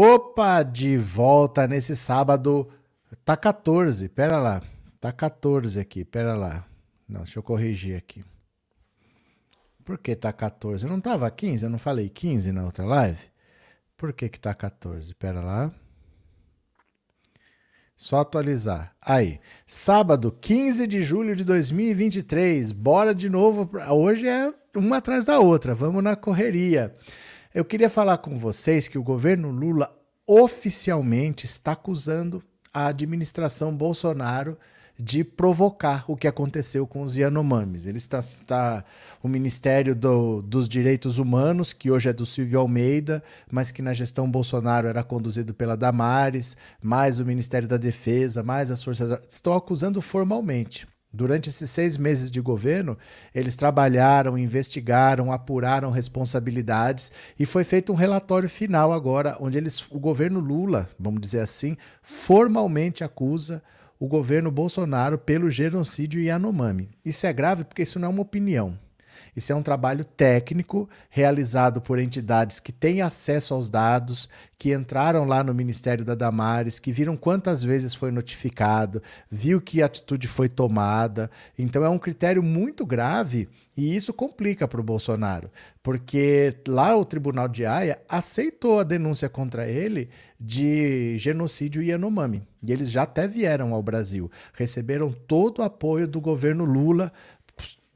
Opa, de volta nesse sábado. Tá 14, pera lá. Tá 14 aqui, pera lá. Não, deixa eu corrigir aqui. Por que tá 14? Eu não tava 15? Eu não falei 15 na outra live? Por que que tá 14? Pera lá. Só atualizar. Aí, sábado, 15 de julho de 2023. Bora de novo. Hoje é uma atrás da outra. Vamos na correria. Eu queria falar com vocês que o governo Lula oficialmente está acusando a administração Bolsonaro de provocar o que aconteceu com os Yanomamis. Ele está, está o Ministério do, dos Direitos Humanos, que hoje é do Silvio Almeida, mas que na gestão Bolsonaro era conduzido pela Damares, mais o Ministério da Defesa, mais as Forças estão acusando formalmente. Durante esses seis meses de governo, eles trabalharam, investigaram, apuraram responsabilidades e foi feito um relatório final agora, onde eles, o governo Lula, vamos dizer assim, formalmente acusa o governo Bolsonaro pelo genocídio Yanomami. Isso é grave porque isso não é uma opinião. Isso é um trabalho técnico realizado por entidades que têm acesso aos dados, que entraram lá no Ministério da Damares, que viram quantas vezes foi notificado, viu que atitude foi tomada. Então é um critério muito grave e isso complica para o Bolsonaro, porque lá o Tribunal de Haia aceitou a denúncia contra ele de genocídio Yanomami. E eles já até vieram ao Brasil, receberam todo o apoio do governo Lula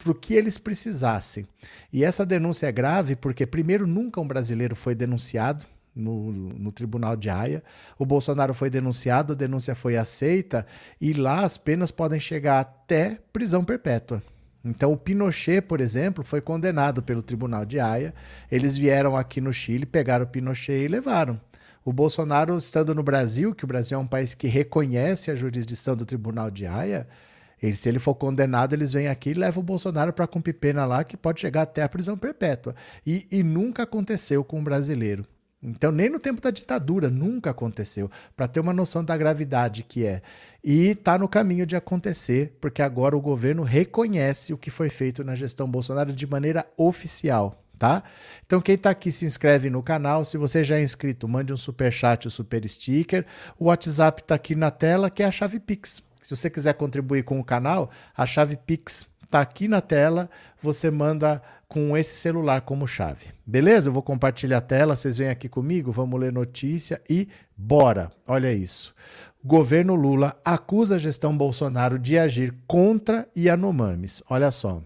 para o que eles precisassem. E essa denúncia é grave porque, primeiro, nunca um brasileiro foi denunciado no, no, Tribunal de Haia. O Bolsonaro foi denunciado, a denúncia foi aceita e lá as penas podem chegar até prisão perpétua. Então, o Pinochet, por exemplo, foi condenado pelo Tribunal de Haia. Eles vieram aqui no Chile, pegaram o Pinochet e levaram. O Bolsonaro, estando no Brasil, que o Brasil é um país que reconhece a jurisdição do Tribunal de Haia, ele, se ele for condenado, eles vêm aqui e levam o Bolsonaro para cumprir pena lá, que pode chegar até a prisão perpétua. E, e nunca aconteceu com um brasileiro. Então, nem no tempo da ditadura, nunca aconteceu, para ter uma noção da gravidade que é. E está no caminho de acontecer, porque agora o governo reconhece o que foi feito na gestão Bolsonaro de maneira oficial. Tá? Então, quem está aqui se inscreve no canal. Se você já é inscrito, mande um super chat ou super sticker. O WhatsApp está aqui na tela, que é a chave Pix. Se você quiser contribuir com o canal, a chave Pix está aqui na tela. Você manda com esse celular como chave. Beleza? Eu vou compartilhar a tela, vocês vêm aqui comigo, vamos ler notícia e bora. Olha isso. Governo Lula acusa a gestão Bolsonaro de agir contra Yanomamis. Olha só.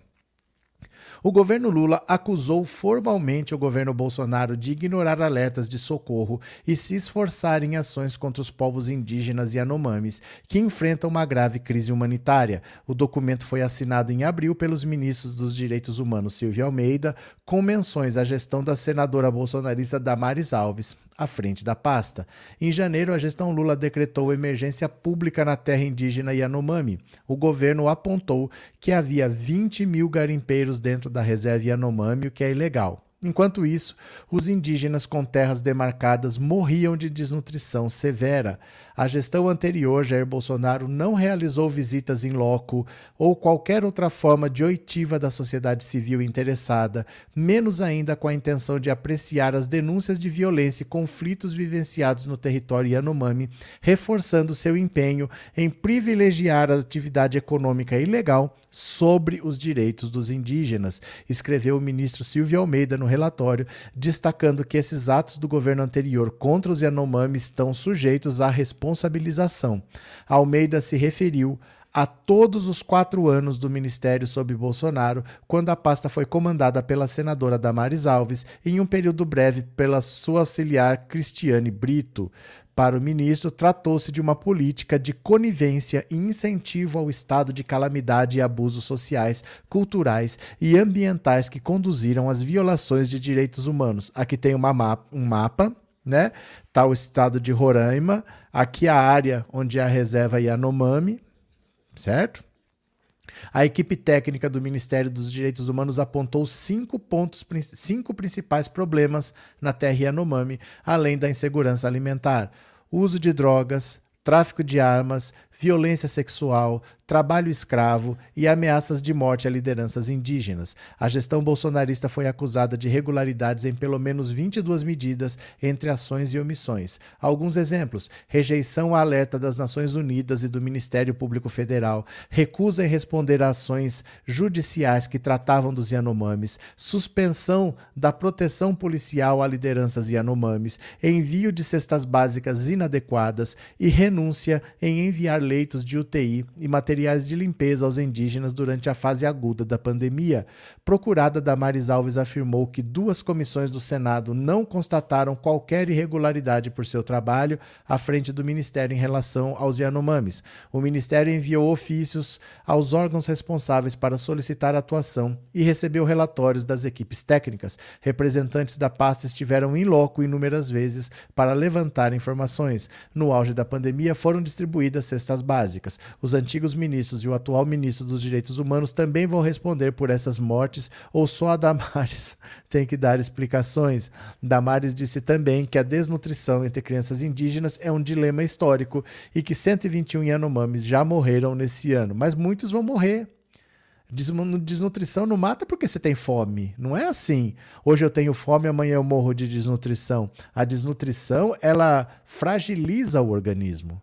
O governo Lula acusou formalmente o governo Bolsonaro de ignorar alertas de socorro e se esforçar em ações contra os povos indígenas e anomames, que enfrentam uma grave crise humanitária. O documento foi assinado em abril pelos ministros dos Direitos Humanos Silvia Almeida, com menções à gestão da senadora bolsonarista Damares Alves à frente da pasta. Em janeiro, a gestão Lula decretou emergência pública na terra indígena Yanomami. O governo apontou que havia 20 mil garimpeiros dentro da reserva Yanomami, o que é ilegal. Enquanto isso, os indígenas com terras demarcadas morriam de desnutrição severa. A gestão anterior, Jair Bolsonaro, não realizou visitas em loco ou qualquer outra forma de oitiva da sociedade civil interessada, menos ainda com a intenção de apreciar as denúncias de violência e conflitos vivenciados no território Yanomami, reforçando seu empenho em privilegiar a atividade econômica ilegal sobre os direitos dos indígenas, escreveu o ministro Silvio Almeida no relatório, destacando que esses atos do governo anterior contra os Yanomami estão sujeitos à responsabilização. Almeida se referiu a todos os quatro anos do ministério sob Bolsonaro, quando a pasta foi comandada pela senadora Damares Alves, em um período breve pela sua auxiliar Cristiane Brito. Para o ministro, tratou-se de uma política de conivência e incentivo ao estado de calamidade e abusos sociais, culturais e ambientais que conduziram às violações de direitos humanos. Aqui tem uma mapa, um mapa, né? Tá o estado de Roraima, aqui a área onde é a reserva Yanomami, certo? A equipe técnica do Ministério dos Direitos Humanos apontou cinco pontos, cinco principais problemas na terra Yanomami, além da insegurança alimentar: uso de drogas, tráfico de armas, violência sexual, trabalho escravo e ameaças de morte a lideranças indígenas. A gestão bolsonarista foi acusada de irregularidades em pelo menos 22 medidas entre ações e omissões. Alguns exemplos: rejeição à alerta das Nações Unidas e do Ministério Público Federal, recusa em responder a ações judiciais que tratavam dos Yanomamis, suspensão da proteção policial a lideranças Yanomamis, envio de cestas básicas inadequadas e renúncia em enviar leitos de UTI e materiais de limpeza aos indígenas durante a fase aguda da pandemia. Procurada Damares Alves afirmou que duas comissões do Senado não constataram qualquer irregularidade por seu trabalho à frente do Ministério em relação aos Yanomamis. O Ministério enviou ofícios aos órgãos responsáveis para solicitar atuação e recebeu relatórios das equipes técnicas. Representantes da pasta estiveram em loco inúmeras vezes para levantar informações. No auge da pandemia, foram distribuídas cestas básicas. Os antigos ministros e o atual ministro dos Direitos Humanos também vão responder por essas mortes, ou só a Damares tem que dar explicações. Damares disse também que a desnutrição entre crianças indígenas é um dilema histórico e que 121 Yanomamis já morreram nesse ano, mas muitos vão morrer. Desnutrição não mata porque você tem fome. Não é assim. Hoje eu tenho fome, amanhã eu morro de desnutrição. A desnutrição, ela fragiliza o organismo.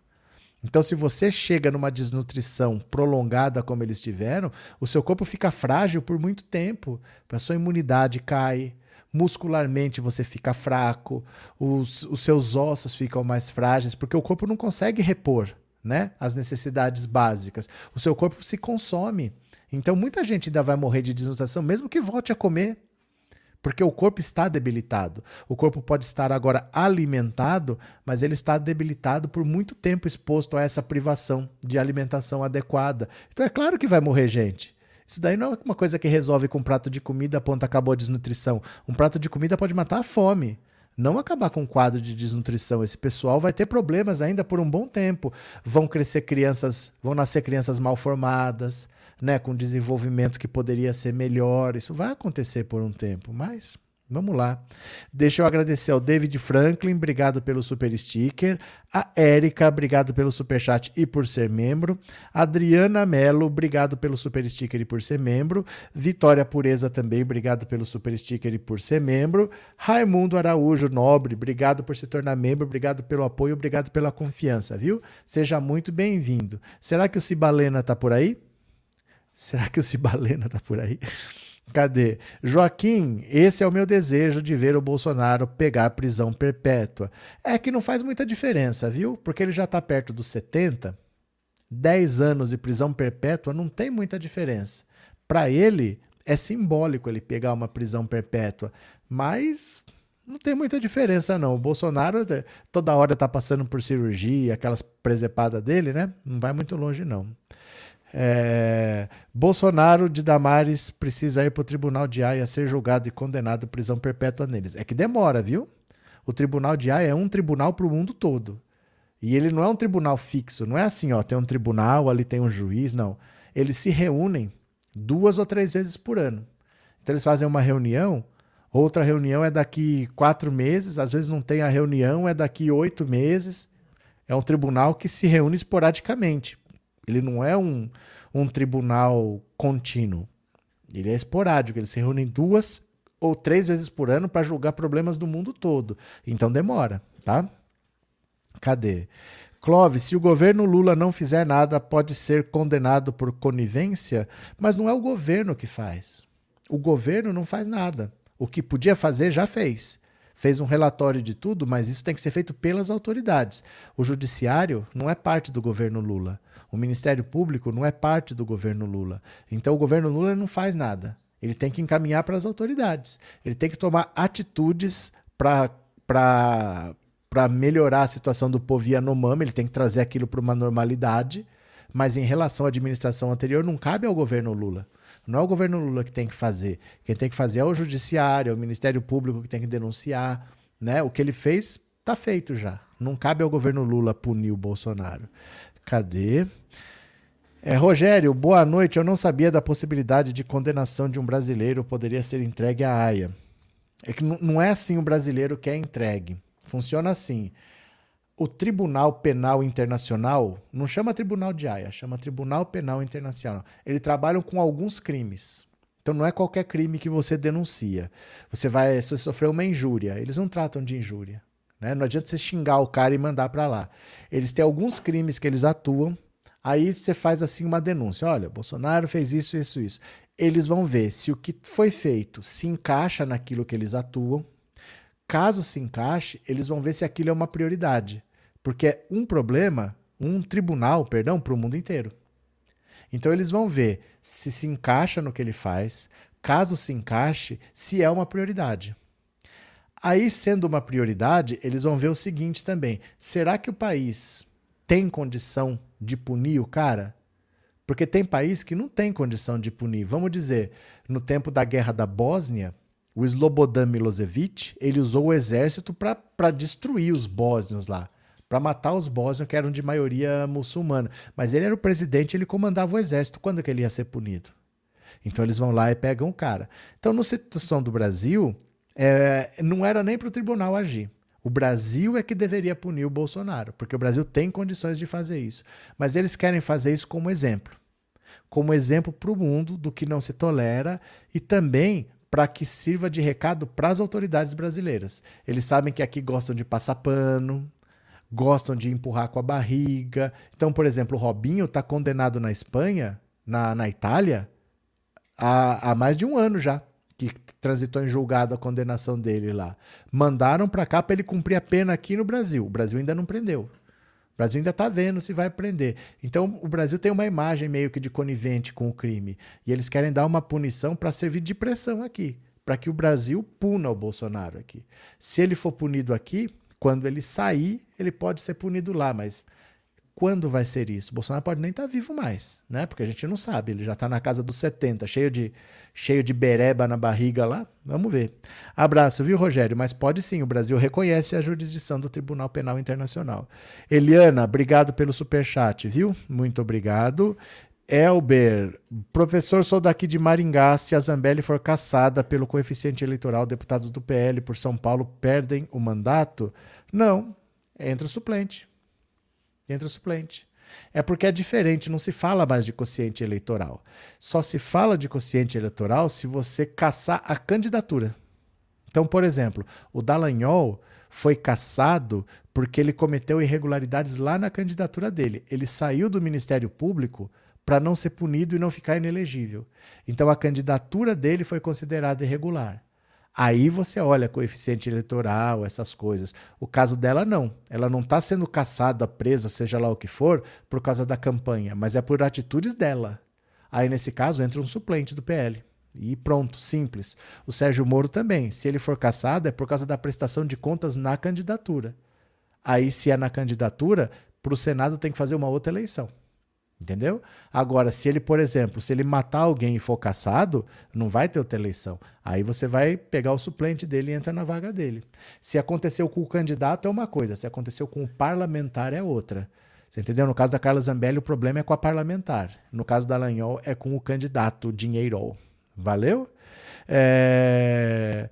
Então, se você chega numa desnutrição prolongada como eles tiveram, o seu corpo fica frágil por muito tempo. A sua imunidade cai, muscularmente você fica fraco, os, os seus ossos ficam mais frágeis, porque o corpo não consegue repor né, as necessidades básicas. O seu corpo se consome. Então, muita gente ainda vai morrer de desnutrição, mesmo que volte a comer porque o corpo está debilitado. O corpo pode estar agora alimentado, mas ele está debilitado por muito tempo exposto a essa privação de alimentação adequada. Então é claro que vai morrer gente. Isso daí não é uma coisa que resolve com um prato de comida, ponto, acabou a desnutrição. Um prato de comida pode matar a fome não acabar com um quadro de desnutrição. Esse pessoal vai ter problemas ainda por um bom tempo. Vão crescer crianças, vão nascer crianças mal formadas, né, com desenvolvimento que poderia ser melhor. Isso vai acontecer por um tempo, mas Vamos lá. Deixa eu agradecer ao David Franklin, obrigado pelo super sticker. A Érica, obrigado pelo super chat e por ser membro. Adriana Melo, obrigado pelo super sticker e por ser membro. Vitória Pureza também, obrigado pelo super sticker e por ser membro. Raimundo Araújo Nobre, obrigado por se tornar membro, obrigado pelo apoio, obrigado pela confiança, viu? Seja muito bem-vindo. Será que o Cibalena tá por aí? Será que o Cibalena tá por aí? Cadê? Joaquim, esse é o meu desejo de ver o Bolsonaro pegar prisão perpétua. É que não faz muita diferença, viu? Porque ele já está perto dos 70. 10 anos de prisão perpétua não tem muita diferença. Para ele, é simbólico ele pegar uma prisão perpétua. Mas não tem muita diferença, não. O Bolsonaro eh, toda hora está passando por cirurgia, aquelas presepadas dele, né? Não vai muito longe, não. É, Bolsonaro de Damares precisa ir para o tribunal de Haia ser julgado e condenado à prisão perpétua neles. É que demora, viu? O tribunal de Haia é um tribunal para o mundo todo. E ele não é um tribunal fixo, não é assim, ó, tem um tribunal, ali tem um juiz, não. Eles se reúnem duas ou três vezes por ano. Então eles fazem uma reunião, outra reunião é daqui quatro meses, às vezes não tem a reunião, é daqui oito meses. É um tribunal que se reúne esporadicamente. Ele não é um, um tribunal contínuo. Ele é esporádico, eles se reúnem duas ou três vezes por ano para julgar problemas do mundo todo. Então demora, tá? Cadê? Clóvis, se o governo Lula não fizer nada, pode ser condenado por conivência, mas não é o governo que faz. O governo não faz nada. O que podia fazer já fez fez um relatório de tudo, mas isso tem que ser feito pelas autoridades. O judiciário não é parte do governo Lula. O Ministério Público não é parte do governo Lula. Então o governo Lula não faz nada. Ele tem que encaminhar para as autoridades. Ele tem que tomar atitudes para para melhorar a situação do povo Yanomami, ele tem que trazer aquilo para uma normalidade, mas em relação à administração anterior não cabe ao governo Lula. Não é o governo Lula que tem que fazer. Quem tem que fazer é o judiciário, é o Ministério Público que tem que denunciar. Né? O que ele fez está feito já. Não cabe ao governo Lula punir o Bolsonaro. Cadê? É, Rogério, boa noite. Eu não sabia da possibilidade de condenação de um brasileiro poderia ser entregue à AIA. É que não é assim o brasileiro que é entregue. Funciona assim. O Tribunal Penal Internacional, não chama Tribunal de Haia, chama Tribunal Penal Internacional. Eles trabalham com alguns crimes. Então não é qualquer crime que você denuncia. Você vai sofrer uma injúria. Eles não tratam de injúria. Né? Não adianta você xingar o cara e mandar para lá. Eles têm alguns crimes que eles atuam. Aí você faz assim uma denúncia. Olha, Bolsonaro fez isso, isso, isso. Eles vão ver se o que foi feito se encaixa naquilo que eles atuam. Caso se encaixe, eles vão ver se aquilo é uma prioridade. Porque é um problema, um tribunal, perdão, para o mundo inteiro. Então eles vão ver se se encaixa no que ele faz, caso se encaixe, se é uma prioridade. Aí, sendo uma prioridade, eles vão ver o seguinte também: será que o país tem condição de punir o cara? Porque tem país que não tem condição de punir. Vamos dizer, no tempo da guerra da Bósnia, o Slobodan Milosevic ele usou o exército para destruir os bósnios lá para matar os bósnios que eram de maioria muçulmana. Mas ele era o presidente, ele comandava o exército. Quando que ele ia ser punido? Então eles vão lá e pegam o cara. Então, na situação do Brasil, é, não era nem para o tribunal agir. O Brasil é que deveria punir o Bolsonaro, porque o Brasil tem condições de fazer isso. Mas eles querem fazer isso como exemplo como exemplo para o mundo do que não se tolera e também para que sirva de recado para as autoridades brasileiras. Eles sabem que aqui gostam de passar pano, gostam de empurrar com a barriga. Então, por exemplo, o Robinho está condenado na Espanha, na, na Itália, há, há mais de um ano já, que transitou em julgado a condenação dele lá. Mandaram para cá para ele cumprir a pena aqui no Brasil. O Brasil ainda não prendeu. O Brasil ainda está vendo se vai prender. Então, o Brasil tem uma imagem meio que de conivente com o crime. E eles querem dar uma punição para servir de pressão aqui. Para que o Brasil puna o Bolsonaro aqui. Se ele for punido aqui, quando ele sair, ele pode ser punido lá, mas quando vai ser isso? Bolsonaro pode nem estar tá vivo mais, né? Porque a gente não sabe, ele já está na casa dos 70, cheio de, cheio de bereba na barriga lá. Vamos ver. Abraço, viu, Rogério? Mas pode sim, o Brasil reconhece a jurisdição do Tribunal Penal Internacional. Eliana, obrigado pelo superchat, viu? Muito obrigado. Elber, professor, sou daqui de Maringá. Se a Zambelli for caçada pelo coeficiente eleitoral, deputados do PL por São Paulo perdem o mandato? Não, entra o suplente. Entra o suplente. É porque é diferente, não se fala mais de quociente eleitoral. Só se fala de quociente eleitoral se você caçar a candidatura. Então, por exemplo, o Dallagnol foi caçado porque ele cometeu irregularidades lá na candidatura dele. Ele saiu do Ministério Público para não ser punido e não ficar inelegível. Então a candidatura dele foi considerada irregular. Aí você olha coeficiente eleitoral, essas coisas. O caso dela não. Ela não está sendo caçada, presa, seja lá o que for, por causa da campanha, mas é por atitudes dela. Aí nesse caso entra um suplente do PL. E pronto, simples. O Sérgio Moro também. Se ele for caçado, é por causa da prestação de contas na candidatura. Aí, se é na candidatura, para o Senado tem que fazer uma outra eleição. Entendeu? Agora, se ele, por exemplo, se ele matar alguém e for caçado, não vai ter outra eleição. Aí você vai pegar o suplente dele e entra na vaga dele. Se aconteceu com o candidato é uma coisa, se aconteceu com o parlamentar é outra. Você entendeu? No caso da Carla Zambelli, o problema é com a parlamentar. No caso da Lanhol, é com o candidato dinheiro. Valeu? É...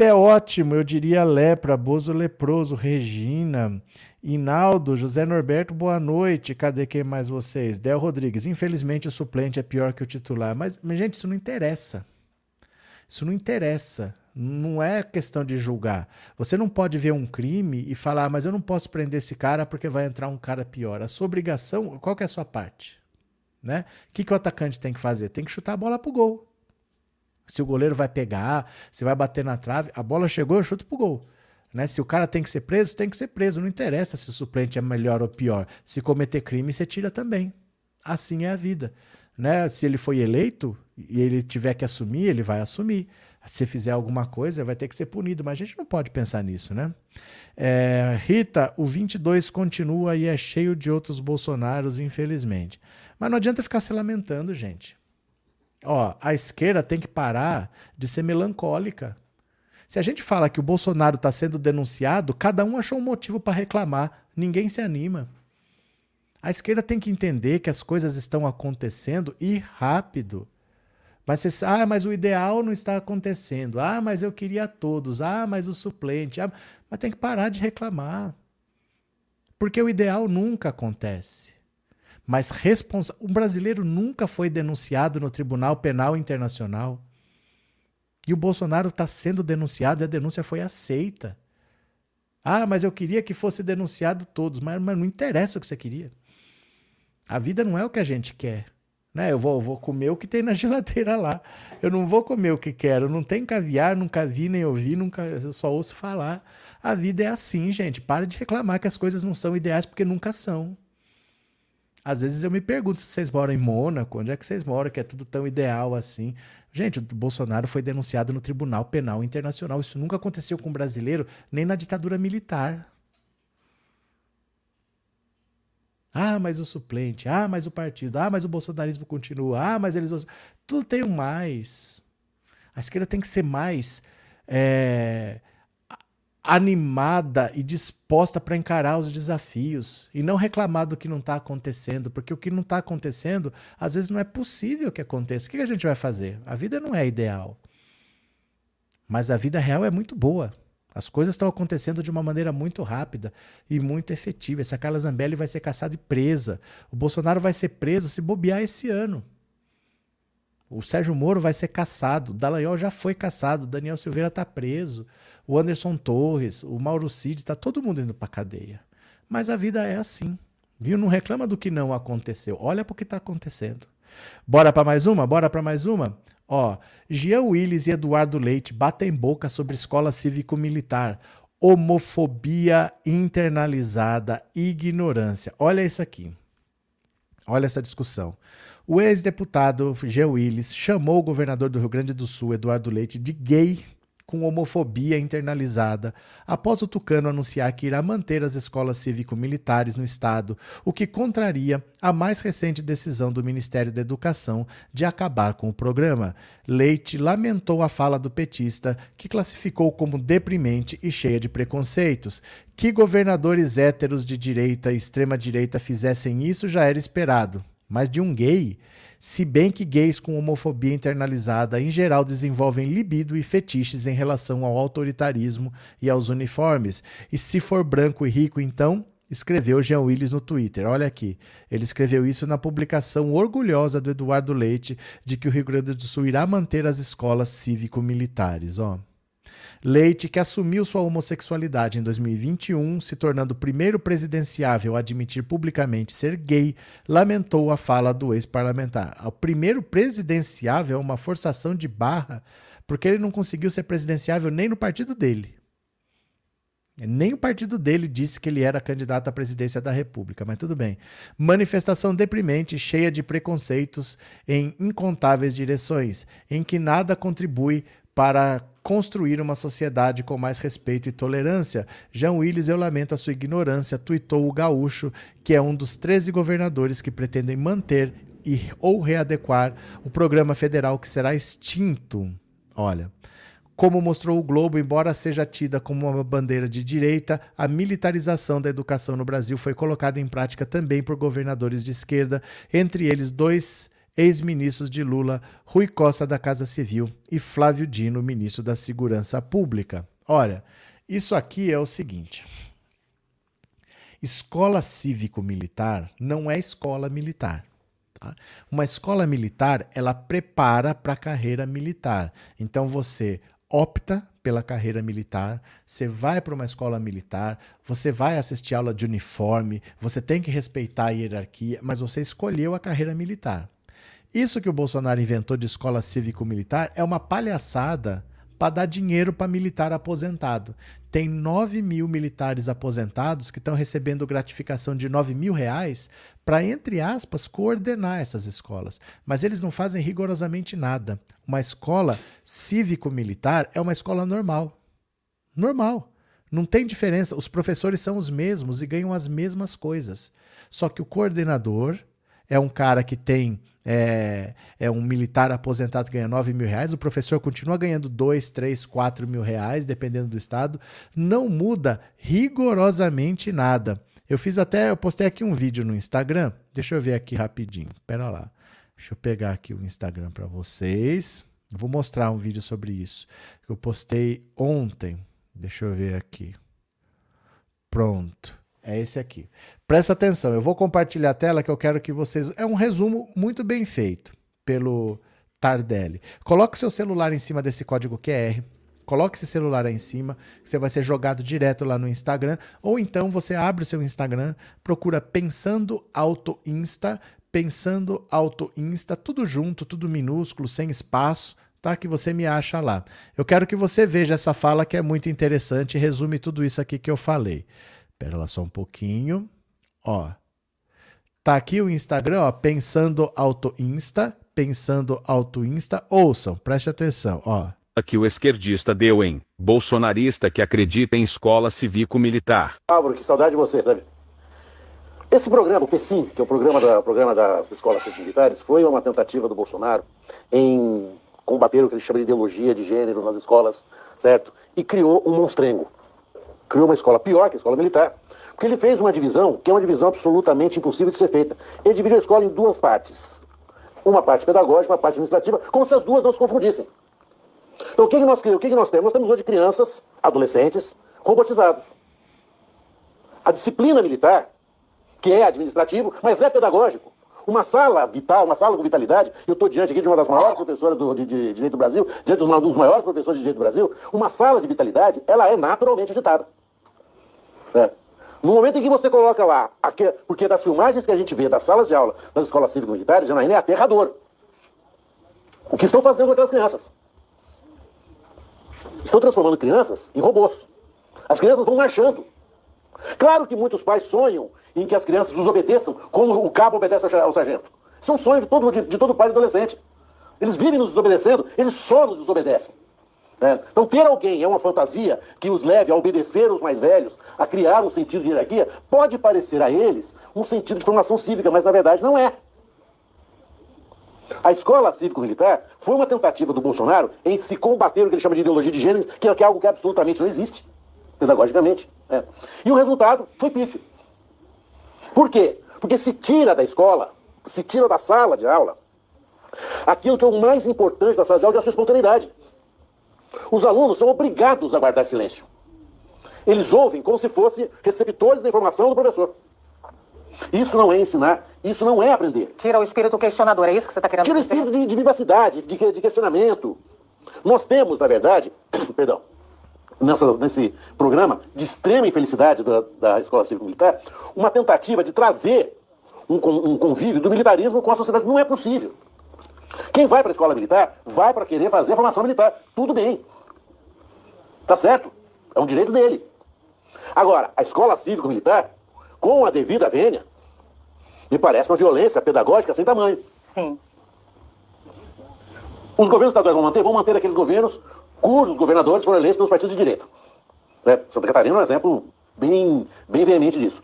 É ótimo, eu diria lepra, Bozo leproso, Regina. Inaldo, José Norberto, boa noite. Cadê quem mais vocês? Del Rodrigues, infelizmente o suplente é pior que o titular. Mas, mas, gente, isso não interessa. Isso não interessa. Não é questão de julgar. Você não pode ver um crime e falar, ah, mas eu não posso prender esse cara porque vai entrar um cara pior. A sua obrigação, qual que é a sua parte? Né? O que, que o atacante tem que fazer? Tem que chutar a bola pro gol. Se o goleiro vai pegar, se vai bater na trave, a bola chegou, eu chuto pro gol. Né? Se o cara tem que ser preso, tem que ser preso. Não interessa se o suplente é melhor ou pior. Se cometer crime, você tira também. Assim é a vida. Né? Se ele foi eleito e ele tiver que assumir, ele vai assumir. Se fizer alguma coisa, vai ter que ser punido. Mas a gente não pode pensar nisso, né? É, Rita, o 22 continua e é cheio de outros Bolsonaros, infelizmente. Mas não adianta ficar se lamentando, gente. Ó, a esquerda tem que parar de ser melancólica. Se a gente fala que o Bolsonaro está sendo denunciado, cada um achou um motivo para reclamar. Ninguém se anima. A esquerda tem que entender que as coisas estão acontecendo e rápido. Mas você, ah, mas o ideal não está acontecendo. Ah, mas eu queria todos. Ah, mas o suplente. Ah, mas tem que parar de reclamar. Porque o ideal nunca acontece. Mas responsa... um brasileiro nunca foi denunciado no Tribunal Penal Internacional. E o Bolsonaro está sendo denunciado e a denúncia foi aceita. Ah, mas eu queria que fosse denunciado todos. Mas, mas não interessa o que você queria. A vida não é o que a gente quer. Né? Eu vou, vou comer o que tem na geladeira lá. Eu não vou comer o que quero. Não tem caviar, nunca vi nem ouvi, nunca, eu só ouço falar. A vida é assim, gente. Para de reclamar que as coisas não são ideais porque nunca são. Às vezes eu me pergunto se vocês moram em Mônaco, onde é que vocês moram, que é tudo tão ideal assim. Gente, o Bolsonaro foi denunciado no Tribunal Penal Internacional. Isso nunca aconteceu com um brasileiro, nem na ditadura militar. Ah, mas o suplente. Ah, mas o partido. Ah, mas o bolsonarismo continua. Ah, mas eles. Tudo tem um mais. A esquerda tem que ser mais é, animada e disposta para encarar os desafios e não reclamar do que não está acontecendo, porque o que não está acontecendo, às vezes não é possível que aconteça. O que a gente vai fazer? A vida não é ideal. Mas a vida real é muito boa. As coisas estão acontecendo de uma maneira muito rápida e muito efetiva. Essa Carla Zambelli vai ser caçada e presa. O Bolsonaro vai ser preso se bobear esse ano. O Sérgio Moro vai ser caçado. Dallagnol já foi caçado. Daniel Silveira está preso. O Anderson Torres, o Mauro Cid, está todo mundo indo para cadeia. Mas a vida é assim. Viu? Não reclama do que não aconteceu. Olha para o que está acontecendo. Bora para mais uma? Bora para mais uma? Ó, Jean Willis e Eduardo Leite batem boca sobre escola cívico-militar. Homofobia internalizada, ignorância. Olha isso aqui. Olha essa discussão. O ex-deputado Jean Willis chamou o governador do Rio Grande do Sul, Eduardo Leite, de gay com homofobia internalizada após o Tucano anunciar que irá manter as escolas cívico-militares no estado, o que contraria a mais recente decisão do Ministério da Educação de acabar com o programa. Leite lamentou a fala do petista, que classificou como deprimente e cheia de preconceitos. Que governadores héteros de direita e extrema-direita fizessem isso já era esperado, mas de um gay se bem que gays com homofobia internalizada em geral desenvolvem libido e fetiches em relação ao autoritarismo e aos uniformes. E se for branco e rico, então, escreveu Jean Willis no Twitter. Olha aqui, ele escreveu isso na publicação orgulhosa do Eduardo Leite de que o Rio Grande do Sul irá manter as escolas cívico-militares. Ó. Leite, que assumiu sua homossexualidade em 2021, se tornando o primeiro presidenciável a admitir publicamente ser gay, lamentou a fala do ex-parlamentar. O primeiro presidenciável é uma forçação de barra, porque ele não conseguiu ser presidenciável nem no partido dele. Nem o partido dele disse que ele era candidato à presidência da República, mas tudo bem. Manifestação deprimente, cheia de preconceitos em incontáveis direções, em que nada contribui para construir uma sociedade com mais respeito e tolerância. Jean Willis, eu lamento a sua ignorância, tuitou o gaúcho, que é um dos 13 governadores que pretendem manter e, ou readequar o programa federal que será extinto. Olha, como mostrou o Globo, embora seja tida como uma bandeira de direita, a militarização da educação no Brasil foi colocada em prática também por governadores de esquerda, entre eles dois ex-ministros de Lula, Rui Costa da Casa Civil e Flávio Dino, ministro da Segurança Pública. Olha, isso aqui é o seguinte: escola cívico-militar não é escola militar. Tá? Uma escola militar ela prepara para a carreira militar. Então você opta pela carreira militar, você vai para uma escola militar, você vai assistir aula de uniforme, você tem que respeitar a hierarquia, mas você escolheu a carreira militar. Isso que o Bolsonaro inventou de escola cívico-militar é uma palhaçada para dar dinheiro para militar aposentado. Tem 9 mil militares aposentados que estão recebendo gratificação de 9 mil reais para, entre aspas, coordenar essas escolas. Mas eles não fazem rigorosamente nada. Uma escola cívico-militar é uma escola normal. Normal. Não tem diferença. Os professores são os mesmos e ganham as mesmas coisas. Só que o coordenador é um cara que tem é, é um militar aposentado que ganha 9 mil reais, o professor continua ganhando 2, 3, 4 mil reais, dependendo do estado, não muda rigorosamente nada. Eu fiz até, eu postei aqui um vídeo no Instagram, deixa eu ver aqui rapidinho, pera lá, deixa eu pegar aqui o Instagram para vocês, vou mostrar um vídeo sobre isso, eu postei ontem, deixa eu ver aqui, pronto, É esse aqui. Presta atenção, eu vou compartilhar a tela que eu quero que vocês. É um resumo muito bem feito pelo Tardelli. Coloque seu celular em cima desse código QR. Coloque esse celular aí em cima, você vai ser jogado direto lá no Instagram, ou então você abre o seu Instagram, procura Pensando Auto Insta, Pensando Auto Insta, tudo junto, tudo minúsculo, sem espaço, tá? Que você me acha lá. Eu quero que você veja essa fala que é muito interessante e resume tudo isso aqui que eu falei. Espera lá só um pouquinho. Ó. Tá aqui o Instagram, ó, Pensando Auto Insta, Pensando Auto Insta. Ouçam, preste atenção, ó que o esquerdista deu em bolsonarista que acredita em escola cívico-militar. Álvaro, que saudade de você, sabe? Esse programa, o PSIM, que é o programa, da, programa das escolas cívico-militares, foi uma tentativa do Bolsonaro em combater o que ele chama de ideologia de gênero nas escolas, certo? E criou um monstrengo. Criou uma escola pior que a escola militar, porque ele fez uma divisão que é uma divisão absolutamente impossível de ser feita. Ele dividiu a escola em duas partes. Uma parte pedagógica, uma parte administrativa, como se as duas não se confundissem. Então, o que, que, nós, o que, que nós temos? Nós temos hoje crianças, adolescentes, robotizados. A disciplina militar, que é administrativo, mas é pedagógico. Uma sala vital, uma sala com vitalidade, eu estou diante aqui de uma das maiores professoras do, de, de, Direito do Brasil, diante dos, dos maiores professores de Direito do Brasil, uma sala de vitalidade, ela é naturalmente agitada. É. No momento em que você coloca lá, porque das filmagens que a gente vê das salas de aula das escolas cívico-militares, Janaína, é aterrador. O que estão fazendo com aquelas crianças? Estão transformando crianças em robôs. As crianças vão marchando. Claro que muitos pais sonham em que as crianças os obedeçam como o cabo obedece ao sargento. Isso é um sonho de todo, de, de todo pai e adolescente. Eles vivem nos desobedecendo, eles só nos desobedecem. Né? Então, ter alguém é uma fantasia que os leve a obedecer os mais velhos, a criar um sentido de hierarquia, pode parecer a eles um sentido de formação cívica, mas na verdade não é. A escola cívico-militar foi uma tentativa do Bolsonaro em se combater o que ele chama de ideologia de gênero, que é algo que absolutamente não existe, pedagogicamente. Né? E o resultado foi pífio. Por quê? Porque se tira da escola, se tira da sala de aula, aquilo que é o mais importante da sala de aula é a sua espontaneidade. Os alunos são obrigados a guardar silêncio. Eles ouvem como se fossem receptores da informação do professor. Isso não é ensinar, isso não é aprender. Tira o espírito questionador, é isso que você está querendo dizer? Tira o espírito de, de vivacidade, de, de, questionamento. Nós temos, na verdade, perdão, nessa, nesse programa de extrema infelicidade da, da Escola Civil Militar, uma tentativa de trazer um, um convívio do militarismo com a sociedade. Não é possível. Quem vai para a escola militar vai para querer fazer formação militar. Tudo bem. Tá certo? É um direito dele. Agora, a escola cívico-militar com a devida vênia, me parece uma violência pedagógica sem tamanho. Sim. Os governos estaduais vão manter, vão manter aqueles governos cujos governadores foram eleitos pelos partidos de direita. Né? Santa Catarina é um exemplo bem, bem veemente disso.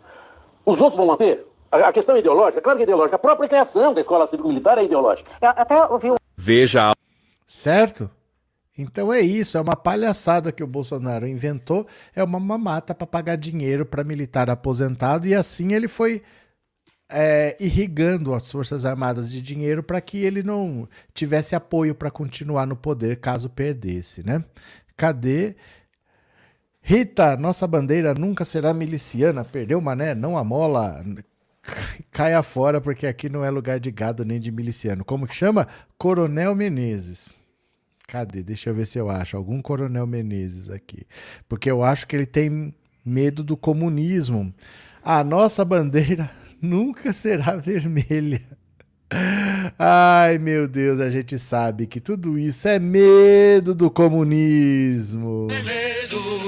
Os outros vão manter? A, a questão é ideológica? Claro que é ideológica. A própria criação da escola cívico-militar é ideológica. Eu até ouvi Veja. Certo? Então é isso, é uma palhaçada que o Bolsonaro inventou, é uma mamata para pagar dinheiro para militar aposentado e assim ele foi é, irrigando as Forças Armadas de dinheiro para que ele não tivesse apoio para continuar no poder caso perdesse, né? Cadê? Rita, nossa bandeira nunca será miliciana, perdeu mané, não a mola, caia fora porque aqui não é lugar de gado nem de miliciano. Como que chama? Coronel Menezes. Cadê? Deixa eu ver se eu acho algum Coronel Menezes aqui. Porque eu acho que ele tem medo do comunismo. A nossa bandeira nunca será vermelha. Ai, meu Deus, a gente sabe que tudo isso é medo do comunismo. É medo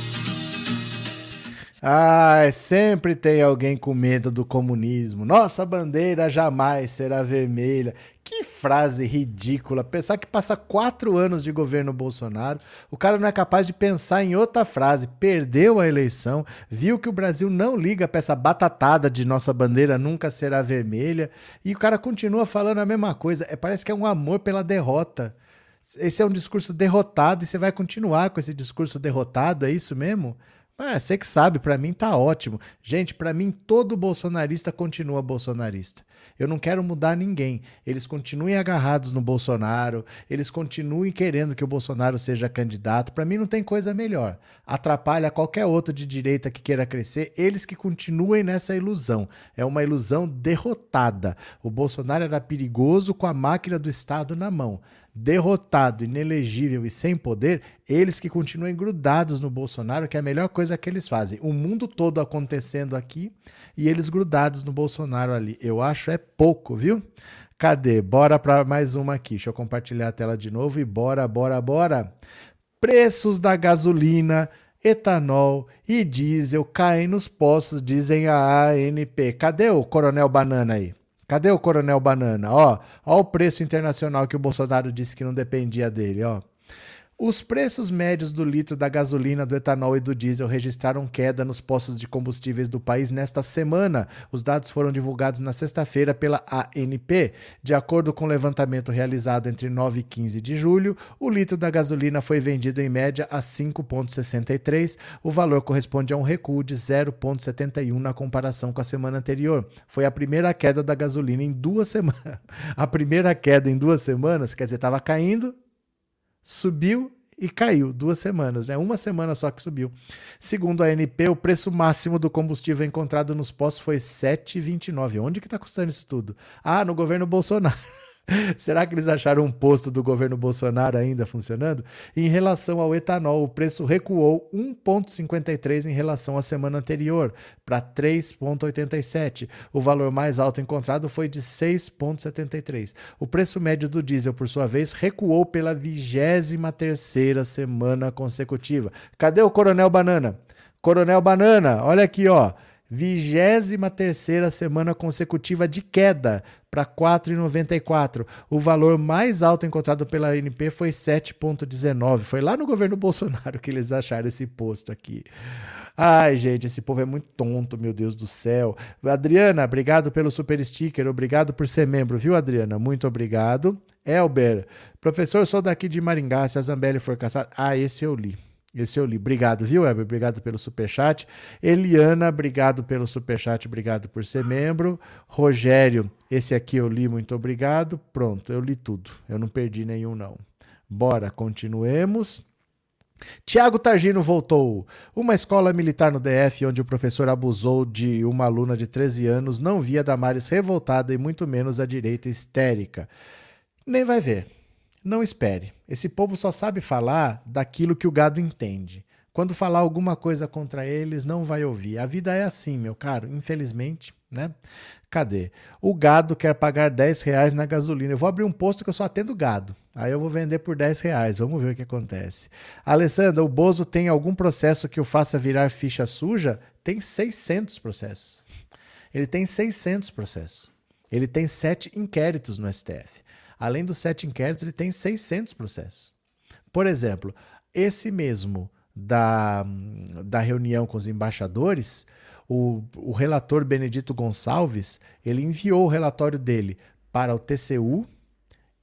Ai, sempre tem alguém com medo do comunismo. Nossa bandeira jamais será vermelha. Que frase ridícula. Pensar que passa quatro anos de governo Bolsonaro, o cara não é capaz de pensar em outra frase. Perdeu a eleição, viu que o Brasil não liga para essa batatada de nossa bandeira nunca será vermelha, e o cara continua falando a mesma coisa. É, parece que é um amor pela derrota. Esse é um discurso derrotado e você vai continuar com esse discurso derrotado, é isso mesmo? Ah, você que sabe, para mim tá ótimo. Gente, para mim todo bolsonarista continua bolsonarista. Eu não quero mudar ninguém. Eles continuem agarrados no Bolsonaro, eles continuem querendo que o Bolsonaro seja candidato. Para mim não tem coisa melhor. Atrapalha qualquer outro de direita que queira crescer, eles que continuem nessa ilusão. É uma ilusão derrotada. O Bolsonaro era perigoso com a máquina do Estado na mão derrotado, inelegível e sem poder, eles que continuem grudados no Bolsonaro, que é a melhor coisa que eles fazem. O mundo todo acontecendo aqui e eles grudados no Bolsonaro ali. Eu acho é pouco, viu? Cadê? Bora para mais uma aqui. Deixa eu compartilhar a tela de novo e bora, bora, bora. Preços da gasolina, etanol e diesel caem nos postos, dizem a ANP. Cadê o Coronel Banana aí? Cadê o Coronel Banana? Ó, ó o preço internacional que o Bolsonaro disse que não dependia dele, ó. Os preços médios do litro da gasolina, do etanol e do diesel registraram queda nos postos de combustíveis do país nesta semana. Os dados foram divulgados na sexta-feira pela ANP. De acordo com o levantamento realizado entre 9 e 15 de julho, o litro da gasolina foi vendido em média a 5,63. O valor corresponde a um recuo de 0,71 na comparação com a semana anterior. Foi a primeira queda da gasolina em duas semanas. A primeira queda em duas semanas, quer dizer, estava caindo, subiu e caiu duas semanas. É uma semana só que subiu. Segundo a ANP, o preço máximo do combustível encontrado nos postos foi 7,29. Onde que está custando isso tudo? Ah, no governo Bolsonaro. Será que eles acharam um posto do governo Bolsonaro ainda funcionando? Em relação ao etanol, o preço recuou 1,53 em relação à semana anterior, para 3,87. O valor mais alto encontrado foi de 6,73. O preço médio do diesel, por sua vez, recuou pela 23 semana consecutiva. Cadê o Coronel Banana? Coronel Banana, olha aqui, ó. 23 semana consecutiva de queda para 4,94. O valor mais alto encontrado pela ANP foi 7,19. Foi lá no governo Bolsonaro que eles acharam esse posto aqui. Ai, gente, esse povo é muito tonto, meu Deus do céu. Adriana, obrigado pelo super sticker, obrigado por ser membro, viu, Adriana? Muito obrigado. Elber, professor, sou daqui de Maringá, se a Zambelli for caçada. Ah, esse eu li. Esse eu li. Obrigado, viu, Weber? Obrigado pelo superchat. Eliana, obrigado pelo superchat, obrigado por ser membro. Rogério, esse aqui eu li, muito obrigado. Pronto, eu li tudo. Eu não perdi nenhum, não. Bora, continuemos. Tiago Targino voltou. Uma escola militar no DF onde o professor abusou de uma aluna de 13 anos não via Damares revoltada e muito menos a direita histérica. Nem vai ver. Não espere. Esse povo só sabe falar daquilo que o gado entende. Quando falar alguma coisa contra eles, não vai ouvir. A vida é assim, meu caro, infelizmente, né? Cadê? O gado quer pagar 10 reais na gasolina. Eu vou abrir um posto que eu só atendo gado. Aí eu vou vender por 10 reais. Vamos ver o que acontece. Alessandra, o Bozo tem algum processo que o faça virar ficha suja? Tem 600 processos. Ele tem 600 processos. Ele tem sete inquéritos no STF. Além dos sete inquéritos, ele tem 600 processos. Por exemplo, esse mesmo da, da reunião com os embaixadores, o, o relator Benedito Gonçalves, ele enviou o relatório dele para o TCU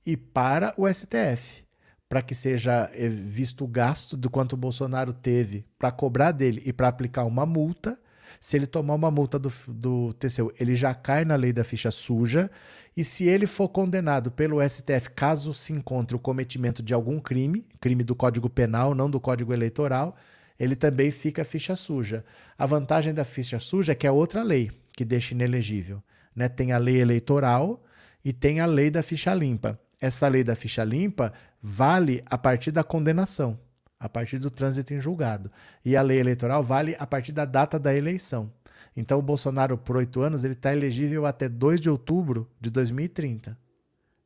e para o STF, para que seja eh, visto o gasto do quanto o Bolsonaro teve para cobrar dele e para aplicar uma multa. Se ele tomar uma multa do, do TCU, ele já cai na lei da ficha suja e se ele for condenado pelo STF, caso se encontre o cometimento de algum crime, crime do Código Penal, não do Código Eleitoral, ele também fica ficha suja. A vantagem da ficha suja é que é outra lei que deixa inelegível. Né? Tem a lei eleitoral e tem a lei da ficha limpa. Essa lei da ficha limpa vale a partir da condenação, a partir do trânsito em julgado. E a lei eleitoral vale a partir da data da eleição. Então o Bolsonaro, por oito anos, ele está elegível até 2 de outubro de 2030.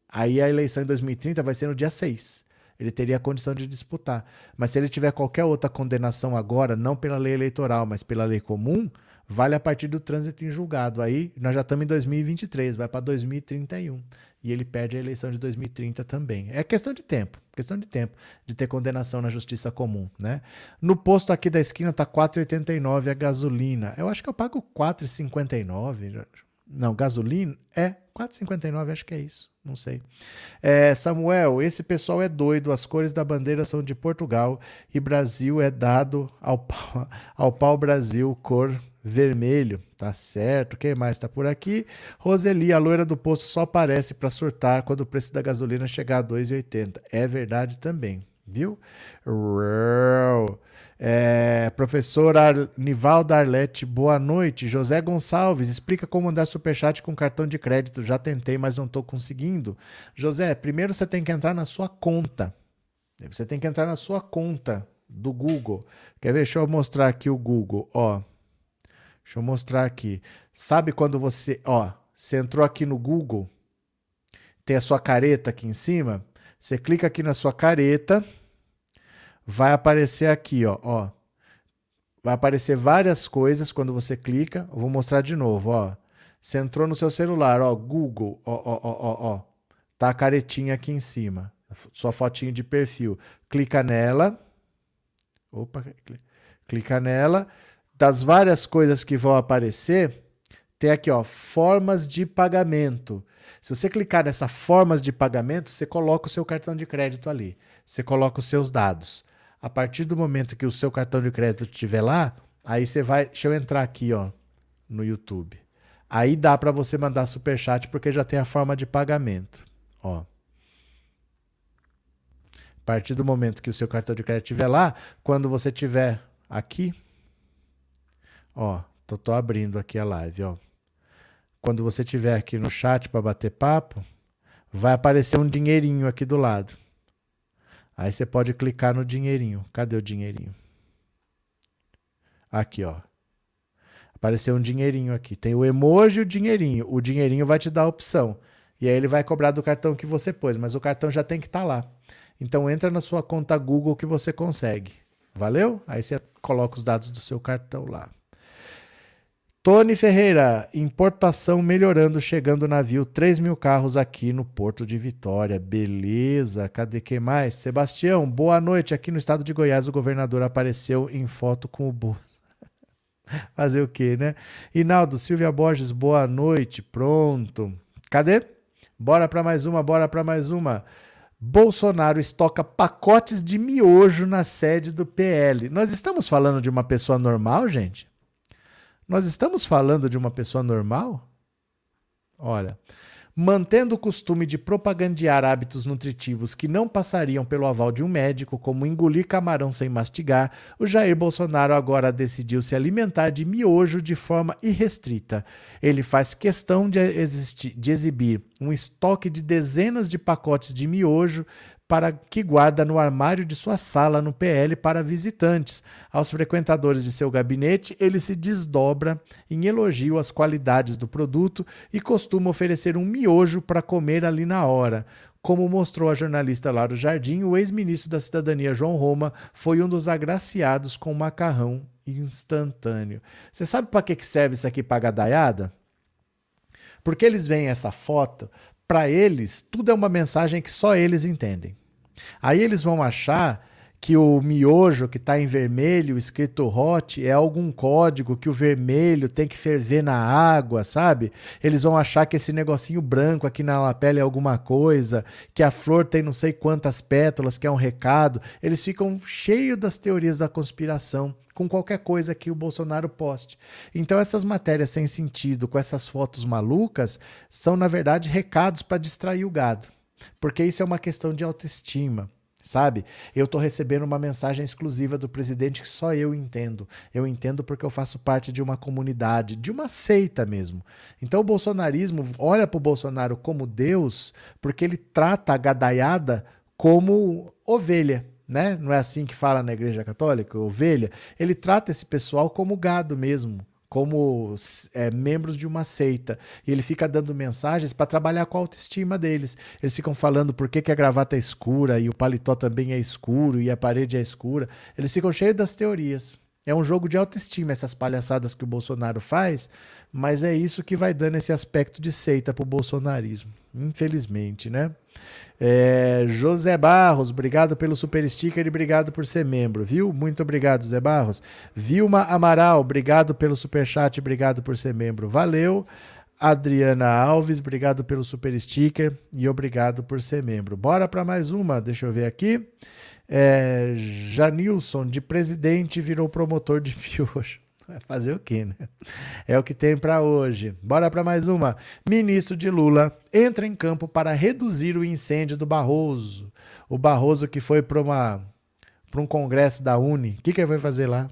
Aí a eleição em 2030 vai ser no dia 6. Ele teria a condição de disputar. Mas se ele tiver qualquer outra condenação agora, não pela lei eleitoral, mas pela lei comum, vale a partir do trânsito em julgado. Aí nós já estamos em 2023, vai para 2031. E ele perde a eleição de 2030 também. É questão de tempo, questão de tempo de ter condenação na justiça comum, né? No posto aqui da esquina tá 4,89 a gasolina. Eu acho que eu pago 4,59. Não, gasolina é 4,59, acho que é isso. Não sei. É, Samuel, esse pessoal é doido. As cores da bandeira são de Portugal e Brasil é dado ao pau, ao pau Brasil, cor vermelho. Tá certo. Quem mais tá por aqui? Roseli, a loira do posto só aparece para surtar quando o preço da gasolina chegar a 2,80. É verdade também, viu? É, professor Ar, Nivaldo Arlete, boa noite. José Gonçalves, explica como mandar superchat com cartão de crédito. Já tentei, mas não estou conseguindo. José, primeiro você tem que entrar na sua conta. Você tem que entrar na sua conta do Google. Quer ver? Deixa eu mostrar aqui o Google. Ó, deixa eu mostrar aqui. Sabe quando você, ó, você entrou aqui no Google, tem a sua careta aqui em cima. Você clica aqui na sua careta vai aparecer aqui, ó, ó. Vai aparecer várias coisas quando você clica. Eu vou mostrar de novo, ó. Você entrou no seu celular, ó, Google, ó, ó, ó, ó, ó. Tá a caretinha aqui em cima. Sua fotinho de perfil. Clica nela. Opa, clica nela. Das várias coisas que vão aparecer, tem aqui, ó, formas de pagamento. Se você clicar nessa formas de pagamento, você coloca o seu cartão de crédito ali. Você coloca os seus dados. A partir do momento que o seu cartão de crédito estiver lá, aí você vai. Deixa eu entrar aqui, ó, no YouTube. Aí dá para você mandar super chat porque já tem a forma de pagamento, ó. A partir do momento que o seu cartão de crédito estiver lá, quando você tiver aqui, ó, tô, tô abrindo aqui a live, ó. Quando você tiver aqui no chat para bater papo, vai aparecer um dinheirinho aqui do lado. Aí você pode clicar no dinheirinho. Cadê o dinheirinho? Aqui, ó. Apareceu um dinheirinho aqui. Tem o emoji e o dinheirinho. O dinheirinho vai te dar a opção. E aí ele vai cobrar do cartão que você pôs, mas o cartão já tem que estar tá lá. Então entra na sua conta Google que você consegue. Valeu? Aí você coloca os dados do seu cartão lá. Tony Ferreira, importação melhorando, chegando navio, 3 mil carros aqui no Porto de Vitória. Beleza, cadê quem mais? Sebastião, boa noite. Aqui no estado de Goiás, o governador apareceu em foto com o bolso. Fazer o quê, né? Inaldo, Silvia Borges, boa noite. Pronto. Cadê? Bora para mais uma, bora para mais uma. Bolsonaro estoca pacotes de miojo na sede do PL. Nós estamos falando de uma pessoa normal, gente? Nós estamos falando de uma pessoa normal? Olha, mantendo o costume de propagandear hábitos nutritivos que não passariam pelo aval de um médico, como engolir camarão sem mastigar, o Jair Bolsonaro agora decidiu se alimentar de miojo de forma irrestrita. Ele faz questão de, existir, de exibir um estoque de dezenas de pacotes de miojo para que guarda no armário de sua sala no PL para visitantes. Aos frequentadores de seu gabinete, ele se desdobra em elogio às qualidades do produto e costuma oferecer um miojo para comer ali na hora. Como mostrou a jornalista Lauro Jardim, o ex-ministro da Cidadania João Roma foi um dos agraciados com macarrão instantâneo. Você sabe para que serve isso aqui para gadaiada? Porque eles veem essa foto, para eles, tudo é uma mensagem que só eles entendem. Aí eles vão achar que o miojo que está em vermelho, escrito hot, é algum código que o vermelho tem que ferver na água, sabe? Eles vão achar que esse negocinho branco aqui na lapela é alguma coisa, que a flor tem não sei quantas pétalas, que é um recado. Eles ficam cheios das teorias da conspiração com qualquer coisa que o Bolsonaro poste. Então essas matérias sem sentido, com essas fotos malucas, são na verdade recados para distrair o gado. Porque isso é uma questão de autoestima sabe? Eu estou recebendo uma mensagem exclusiva do presidente que só eu entendo. Eu entendo porque eu faço parte de uma comunidade, de uma seita mesmo. Então o bolsonarismo olha para o Bolsonaro como Deus porque ele trata a gadaiada como ovelha. Né? Não é assim que fala na Igreja Católica, ovelha. Ele trata esse pessoal como gado mesmo como é, membros de uma seita. E ele fica dando mensagens para trabalhar com a autoestima deles. Eles ficam falando por que, que a gravata é escura e o paletó também é escuro e a parede é escura. Eles ficam cheios das teorias. É um jogo de autoestima, essas palhaçadas que o Bolsonaro faz, mas é isso que vai dando esse aspecto de seita pro bolsonarismo. Infelizmente, né? É, José Barros, obrigado pelo super sticker e obrigado por ser membro, viu? Muito obrigado, Zé Barros. Vilma Amaral, obrigado pelo super chat, obrigado por ser membro. Valeu. Adriana Alves, obrigado pelo super sticker e obrigado por ser membro. Bora para mais uma, deixa eu ver aqui. É, Janilson, de presidente, virou promotor de miojo. Vai fazer o quê, né? É o que tem para hoje. Bora para mais uma. Ministro de Lula entra em campo para reduzir o incêndio do Barroso. O Barroso que foi para um congresso da Uni. O que, que ele vai fazer lá?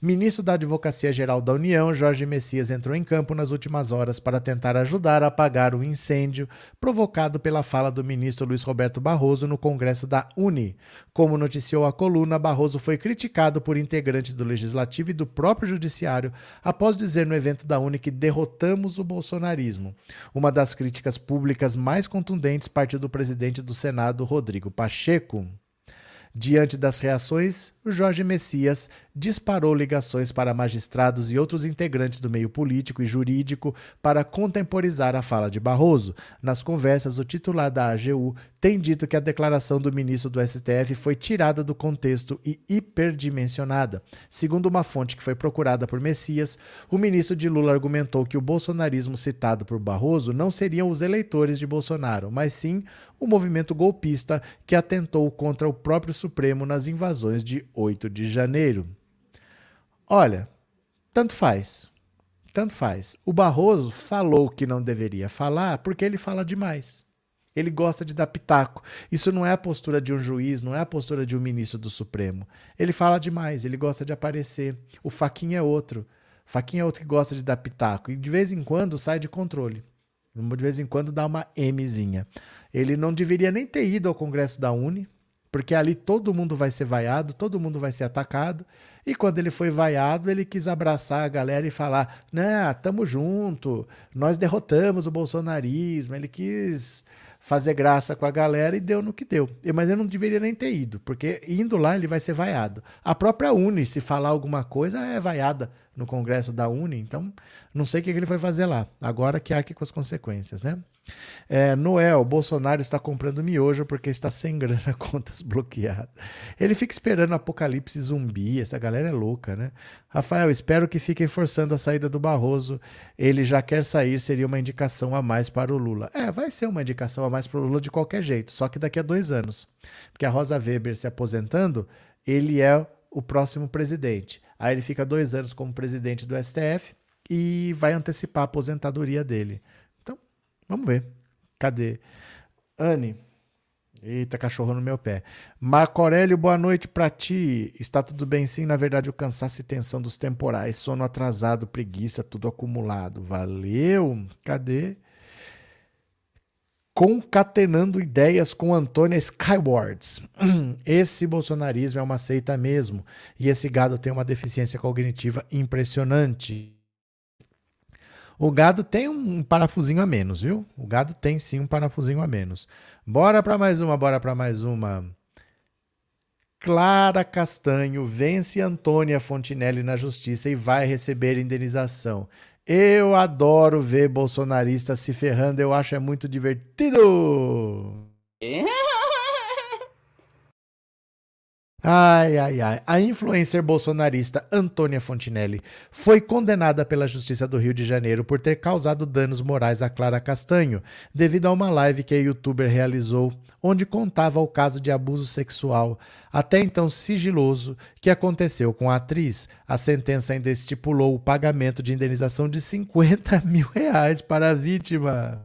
Ministro da Advocacia Geral da União, Jorge Messias, entrou em campo nas últimas horas para tentar ajudar a apagar o incêndio provocado pela fala do ministro Luiz Roberto Barroso no Congresso da Uni. Como noticiou a coluna, Barroso foi criticado por integrantes do Legislativo e do próprio Judiciário após dizer no evento da Uni que derrotamos o bolsonarismo. Uma das críticas públicas mais contundentes partiu do presidente do Senado, Rodrigo Pacheco. Diante das reações, o Jorge Messias disparou ligações para magistrados e outros integrantes do meio político e jurídico para contemporizar a fala de Barroso. Nas conversas, o titular da AGU tem dito que a declaração do ministro do STF foi tirada do contexto e hiperdimensionada. Segundo uma fonte que foi procurada por Messias, o ministro de Lula argumentou que o bolsonarismo citado por Barroso não seriam os eleitores de Bolsonaro, mas sim o movimento golpista que atentou contra o próprio Supremo nas invasões de 8 de janeiro. Olha, tanto faz. Tanto faz. O Barroso falou que não deveria falar porque ele fala demais. Ele gosta de dar pitaco. Isso não é a postura de um juiz, não é a postura de um ministro do Supremo. Ele fala demais, ele gosta de aparecer. O Faquinha é outro. Faquinha é outro que gosta de dar pitaco. E de vez em quando sai de controle. De vez em quando dá uma Mzinha. Ele não deveria nem ter ido ao Congresso da Uni, porque ali todo mundo vai ser vaiado, todo mundo vai ser atacado. E quando ele foi vaiado, ele quis abraçar a galera e falar: "Né, tamo junto, nós derrotamos o bolsonarismo". Ele quis fazer graça com a galera e deu no que deu. Mas ele não deveria nem ter ido, porque indo lá ele vai ser vaiado. A própria Uni, se falar alguma coisa, é vaiada no congresso da Uni, então não sei o que ele foi fazer lá. Agora que arque com as consequências, né? É, Noel, Bolsonaro está comprando miojo porque está sem grana, contas bloqueadas. Ele fica esperando apocalipse zumbi, essa galera é louca, né? Rafael, espero que fiquem forçando a saída do Barroso. Ele já quer sair, seria uma indicação a mais para o Lula. É, vai ser uma indicação a mais para o Lula de qualquer jeito, só que daqui a dois anos. Porque a Rosa Weber se aposentando, ele é o próximo presidente. Aí ele fica dois anos como presidente do STF e vai antecipar a aposentadoria dele. Vamos ver. Cadê? Anne. Eita, cachorro no meu pé. Marco Aurélio, boa noite para ti. Está tudo bem sim? Na verdade, o cansaço e tensão dos temporais, sono atrasado, preguiça, tudo acumulado. Valeu. Cadê? Concatenando ideias com Antônia Skywards. Esse bolsonarismo é uma seita mesmo. E esse gado tem uma deficiência cognitiva impressionante. O gado tem um parafusinho a menos, viu? O gado tem sim um parafusinho a menos. Bora para mais uma, bora para mais uma. Clara Castanho vence Antônia Fontinelli na justiça e vai receber indenização. Eu adoro ver bolsonaristas se ferrando, eu acho é muito divertido. Ai, ai, ai. A influencer bolsonarista Antônia Fontinelli foi condenada pela Justiça do Rio de Janeiro por ter causado danos morais a Clara Castanho, devido a uma live que a youtuber realizou, onde contava o caso de abuso sexual, até então sigiloso, que aconteceu com a atriz. A sentença ainda estipulou o pagamento de indenização de 50 mil reais para a vítima.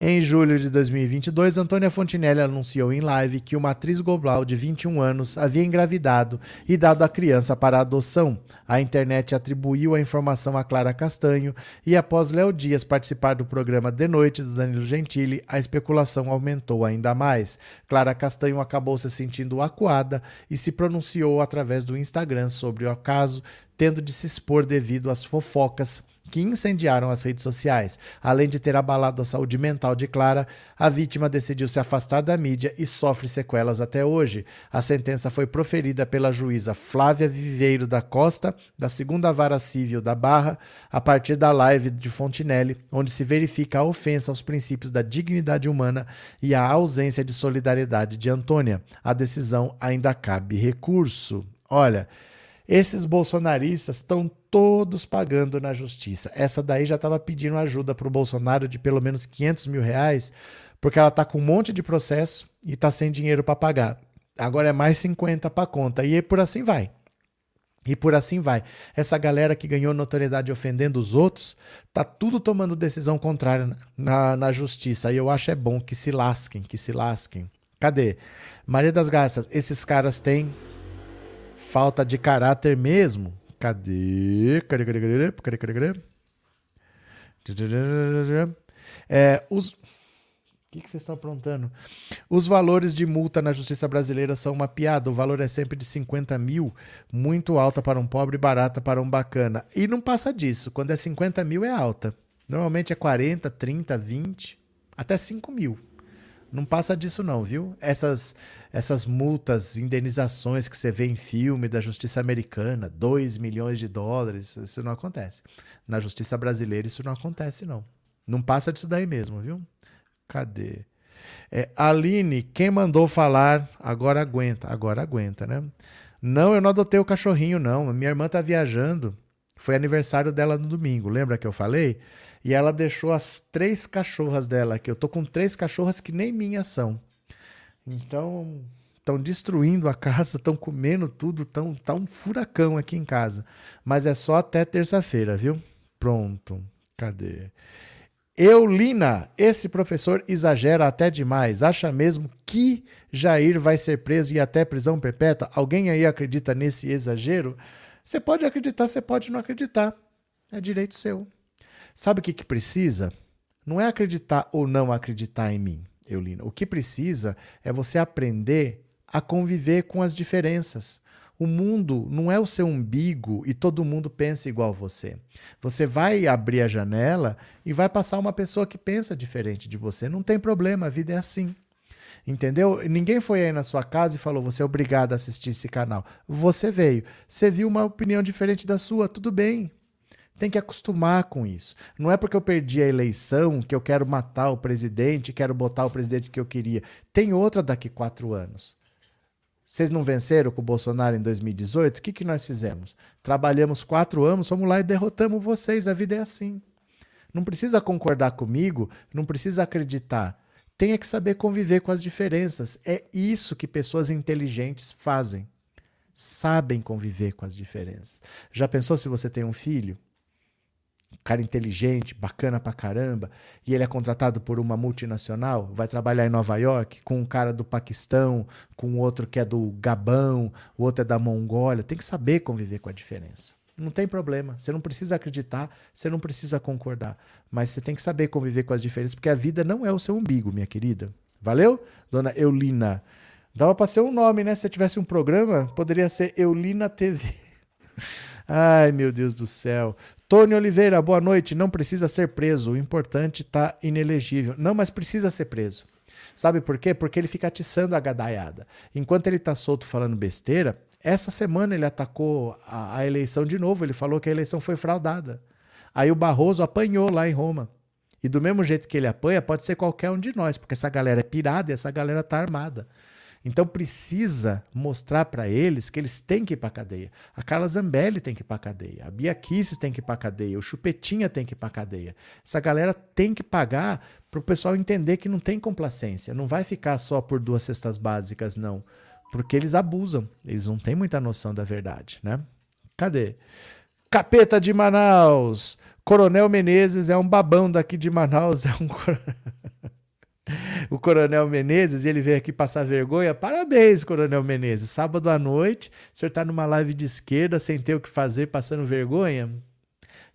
Em julho de 2022, Antônia Fontinelli anunciou em live que uma atriz global de 21 anos havia engravidado e dado a criança para adoção. A internet atribuiu a informação a Clara Castanho e após Léo Dias participar do programa De Noite do Danilo Gentili, a especulação aumentou ainda mais. Clara Castanho acabou se sentindo acuada e se pronunciou através do Instagram sobre o caso, tendo de se expor devido às fofocas que incendiaram as redes sociais. Além de ter abalado a saúde mental de Clara, a vítima decidiu se afastar da mídia e sofre sequelas até hoje. A sentença foi proferida pela juíza Flávia Viveiro da Costa, da segunda vara civil da Barra, a partir da live de Fontinelli, onde se verifica a ofensa aos princípios da dignidade humana e a ausência de solidariedade de Antônia. A decisão ainda cabe recurso. Olha, esses bolsonaristas estão todos pagando na justiça. Essa daí já estava pedindo ajuda para o Bolsonaro de pelo menos 500 mil reais, porque ela está com um monte de processo e está sem dinheiro para pagar. Agora é mais 50 para conta. E por assim vai. E por assim vai. Essa galera que ganhou notoriedade ofendendo os outros, tá tudo tomando decisão contrária na, na justiça. E eu acho é bom que se lasquem, que se lasquem. Cadê? Maria das Graças, esses caras têm falta de caráter mesmo. Cadê? Cadê, cadê, cadê? Cadê, cadê, cadê? É, os... O que, que vocês estão aprontando? Os valores de multa na justiça brasileira são uma piada. O valor é sempre de 50 mil, muito alta para um pobre e barata para um bacana. E não passa disso. Quando é 50 mil é alta. Normalmente é 40, 30, 20, até 5 mil. Não passa disso não, viu? Essas, essas multas, indenizações que você vê em filme da justiça americana, 2 milhões de dólares, isso não acontece. Na justiça brasileira isso não acontece não. Não passa disso daí mesmo, viu? Cadê? É, Aline, quem mandou falar, agora aguenta, agora aguenta, né? Não, eu não adotei o cachorrinho, não. Minha irmã tá viajando. Foi aniversário dela no domingo, lembra que eu falei? E ela deixou as três cachorras dela aqui. Eu tô com três cachorras que nem minhas são. Então, estão destruindo a casa, estão comendo tudo, tão, tá um furacão aqui em casa. Mas é só até terça-feira, viu? Pronto. Cadê? Eulina, esse professor exagera até demais. Acha mesmo que Jair vai ser preso e até prisão perpétua? Alguém aí acredita nesse exagero? Você pode acreditar, você pode não acreditar. É direito seu. Sabe o que, que precisa? Não é acreditar ou não acreditar em mim, Eulina. O que precisa é você aprender a conviver com as diferenças. O mundo não é o seu umbigo e todo mundo pensa igual você. Você vai abrir a janela e vai passar uma pessoa que pensa diferente de você. Não tem problema, a vida é assim. Entendeu? Ninguém foi aí na sua casa e falou: você é obrigado a assistir esse canal. Você veio. Você viu uma opinião diferente da sua, tudo bem. Tem que acostumar com isso. Não é porque eu perdi a eleição que eu quero matar o presidente, quero botar o presidente que eu queria. Tem outra daqui quatro anos. Vocês não venceram com o Bolsonaro em 2018? O que, que nós fizemos? Trabalhamos quatro anos, fomos lá e derrotamos vocês. A vida é assim. Não precisa concordar comigo, não precisa acreditar. Tenha que saber conviver com as diferenças. É isso que pessoas inteligentes fazem. Sabem conviver com as diferenças. Já pensou se você tem um filho? Cara inteligente, bacana pra caramba, e ele é contratado por uma multinacional, vai trabalhar em Nova York com um cara do Paquistão, com outro que é do Gabão, o outro é da Mongólia. Tem que saber conviver com a diferença. Não tem problema. Você não precisa acreditar, você não precisa concordar. Mas você tem que saber conviver com as diferenças, porque a vida não é o seu umbigo, minha querida. Valeu? Dona Eulina. Dava para ser um nome, né? Se tivesse um programa, poderia ser Eulina TV. Ai, meu Deus do céu. Tony Oliveira, boa noite. Não precisa ser preso. O importante tá inelegível. Não, mas precisa ser preso. Sabe por quê? Porque ele fica atiçando a gadaiada. Enquanto ele tá solto falando besteira, essa semana ele atacou a, a eleição de novo. Ele falou que a eleição foi fraudada. Aí o Barroso apanhou lá em Roma. E do mesmo jeito que ele apanha, pode ser qualquer um de nós, porque essa galera é pirada e essa galera tá armada. Então precisa mostrar para eles que eles têm que ir para cadeia. A Carla Zambelli tem que ir para cadeia, a Bia Kisses tem que ir para cadeia, o Chupetinha tem que ir para cadeia. Essa galera tem que pagar para o pessoal entender que não tem complacência, não vai ficar só por duas cestas básicas não, porque eles abusam, eles não têm muita noção da verdade, né? Cadê? Capeta de Manaus. Coronel Menezes é um babão daqui de Manaus, é um o Coronel Menezes, ele veio aqui passar vergonha. Parabéns, Coronel Menezes. Sábado à noite, o senhor está numa live de esquerda, sem ter o que fazer, passando vergonha?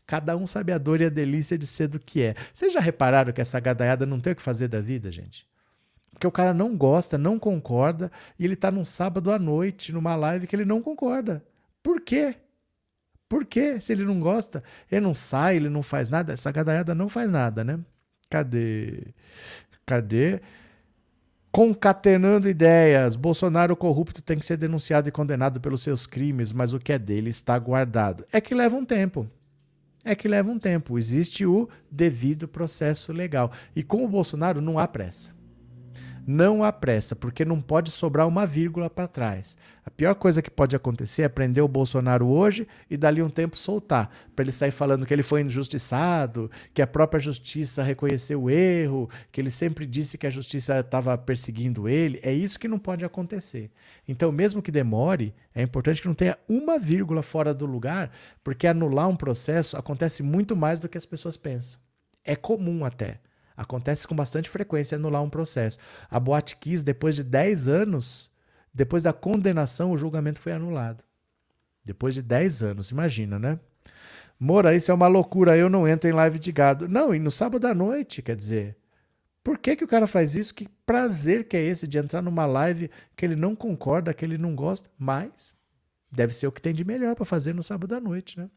Cada um sabe a dor e a delícia de ser do que é. Vocês já repararam que essa gadaiada não tem o que fazer da vida, gente? Porque o cara não gosta, não concorda, e ele está num sábado à noite, numa live que ele não concorda. Por quê? Por quê? Se ele não gosta, ele não sai, ele não faz nada. Essa gadaiada não faz nada, né? Cadê? Cadê? Concatenando ideias. Bolsonaro corrupto tem que ser denunciado e condenado pelos seus crimes, mas o que é dele está guardado. É que leva um tempo. É que leva um tempo. Existe o devido processo legal. E com o Bolsonaro não há pressa. Não há pressa, porque não pode sobrar uma vírgula para trás. A pior coisa que pode acontecer é prender o Bolsonaro hoje e dali um tempo soltar, para ele sair falando que ele foi injustiçado, que a própria justiça reconheceu o erro, que ele sempre disse que a justiça estava perseguindo ele. É isso que não pode acontecer. Então, mesmo que demore, é importante que não tenha uma vírgula fora do lugar, porque anular um processo acontece muito mais do que as pessoas pensam. É comum até. Acontece com bastante frequência anular um processo. A Boate Kiss, depois de 10 anos, depois da condenação, o julgamento foi anulado. Depois de 10 anos, imagina, né? Moura, isso é uma loucura, eu não entro em live de gado. Não, e no sábado à noite, quer dizer. Por que, que o cara faz isso? Que prazer que é esse de entrar numa live que ele não concorda, que ele não gosta, mas deve ser o que tem de melhor para fazer no sábado à noite, né?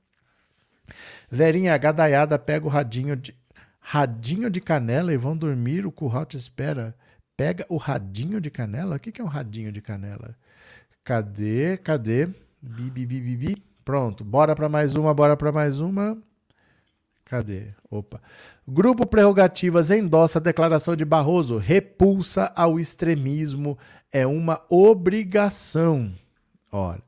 Verinha, gadaiada pega o radinho de, radinho de canela e vão dormir, o curral te espera. Pega o radinho de canela? O que é um radinho de canela? Cadê? Cadê? Bi, bi, bi, bi, bi. Pronto, bora para mais uma, bora para mais uma. Cadê? Opa. Grupo Prerrogativas endossa a declaração de Barroso. Repulsa ao extremismo é uma obrigação. Olha.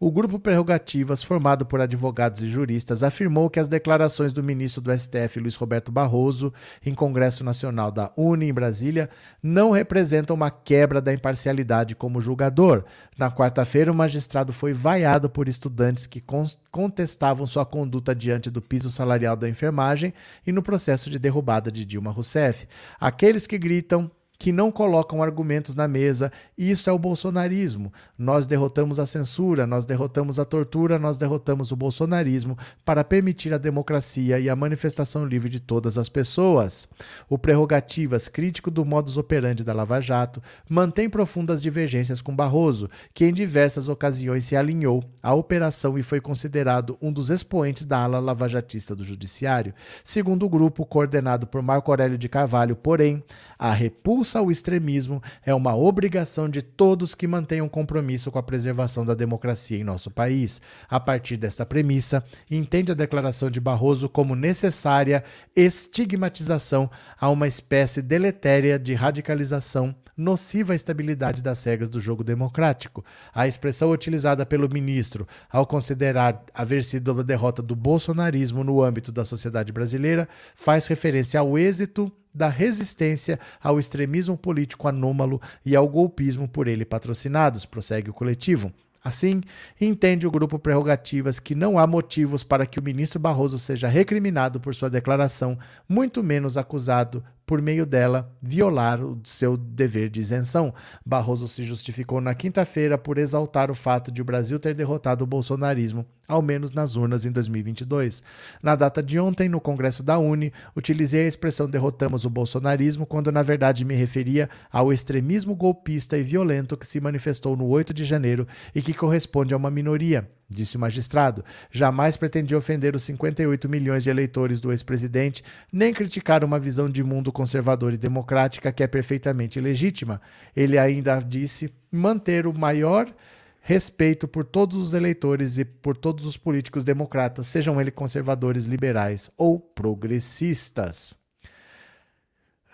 O grupo Prerrogativas, formado por advogados e juristas, afirmou que as declarações do ministro do STF, Luiz Roberto Barroso, em Congresso Nacional da Uni, em Brasília, não representam uma quebra da imparcialidade como julgador. Na quarta-feira, o magistrado foi vaiado por estudantes que contestavam sua conduta diante do piso salarial da enfermagem e no processo de derrubada de Dilma Rousseff. Aqueles que gritam que não colocam argumentos na mesa. Isso é o bolsonarismo. Nós derrotamos a censura, nós derrotamos a tortura, nós derrotamos o bolsonarismo para permitir a democracia e a manifestação livre de todas as pessoas. O Prerrogativas, crítico do modus operandi da Lava Jato, mantém profundas divergências com Barroso, que em diversas ocasiões se alinhou à operação e foi considerado um dos expoentes da ala lavajatista do Judiciário. Segundo o grupo, coordenado por Marco Aurélio de Carvalho, porém, a repulsa ao extremismo é uma obrigação de todos que mantenham compromisso com a preservação da democracia em nosso país. A partir desta premissa, entende a declaração de Barroso como necessária estigmatização a uma espécie deletéria de radicalização nociva à estabilidade das regras do jogo democrático. A expressão utilizada pelo ministro ao considerar haver sido a derrota do bolsonarismo no âmbito da sociedade brasileira faz referência ao êxito da resistência ao extremismo político anômalo e ao golpismo por ele patrocinados, prossegue o coletivo. Assim, entende o grupo Prerrogativas que não há motivos para que o ministro Barroso seja recriminado por sua declaração, muito menos acusado por meio dela, violar o seu dever de isenção. Barroso se justificou na quinta-feira por exaltar o fato de o Brasil ter derrotado o bolsonarismo, ao menos nas urnas em 2022. Na data de ontem, no Congresso da Uni, utilizei a expressão derrotamos o bolsonarismo quando na verdade me referia ao extremismo golpista e violento que se manifestou no 8 de janeiro e que corresponde a uma minoria disse o magistrado. Jamais pretendi ofender os 58 milhões de eleitores do ex-presidente, nem criticar uma visão de mundo conservadora e democrática que é perfeitamente legítima. Ele ainda disse manter o maior respeito por todos os eleitores e por todos os políticos democratas, sejam eles conservadores, liberais ou progressistas.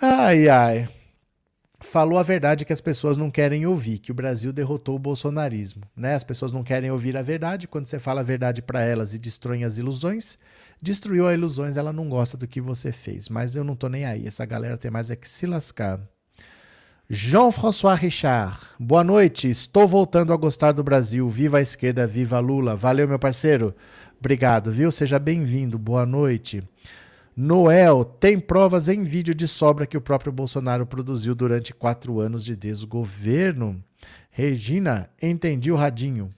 Ai, ai falou a verdade que as pessoas não querem ouvir, que o Brasil derrotou o bolsonarismo. Né? As pessoas não querem ouvir a verdade. Quando você fala a verdade para elas e destrói as ilusões, destruiu as ilusões, ela não gosta do que você fez. Mas eu não tô nem aí. Essa galera tem mais é que se lascar. Jean-François Richard, boa noite. Estou voltando a gostar do Brasil. Viva a esquerda, viva Lula. Valeu, meu parceiro. Obrigado, viu? Seja bem-vindo. Boa noite. Noel tem provas em vídeo de sobra que o próprio Bolsonaro produziu durante quatro anos de desgoverno. Regina, entendi o radinho.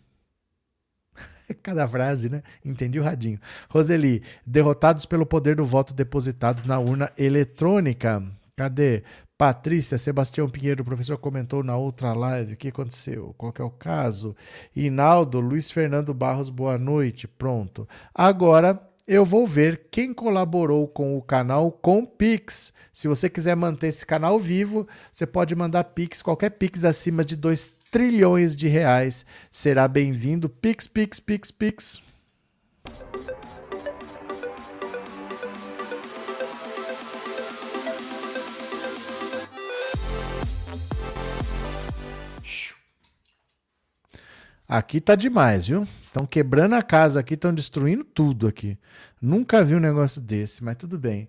Cada frase, né? Entendi o radinho. Roseli, derrotados pelo poder do voto depositado na urna eletrônica. Cadê? Patrícia, Sebastião Pinheiro, o professor comentou na outra live. O que aconteceu? Qual que é o caso? Inaldo, Luiz Fernando Barros, boa noite. Pronto. Agora eu vou ver quem colaborou com o canal com Pix. Se você quiser manter esse canal vivo, você pode mandar Pix, qualquer Pix acima de 2 trilhões de reais será bem-vindo. Pix, Pix, Pix, Pix. Aqui tá demais, viu? Estão quebrando a casa aqui, estão destruindo tudo aqui. Nunca vi um negócio desse, mas tudo bem.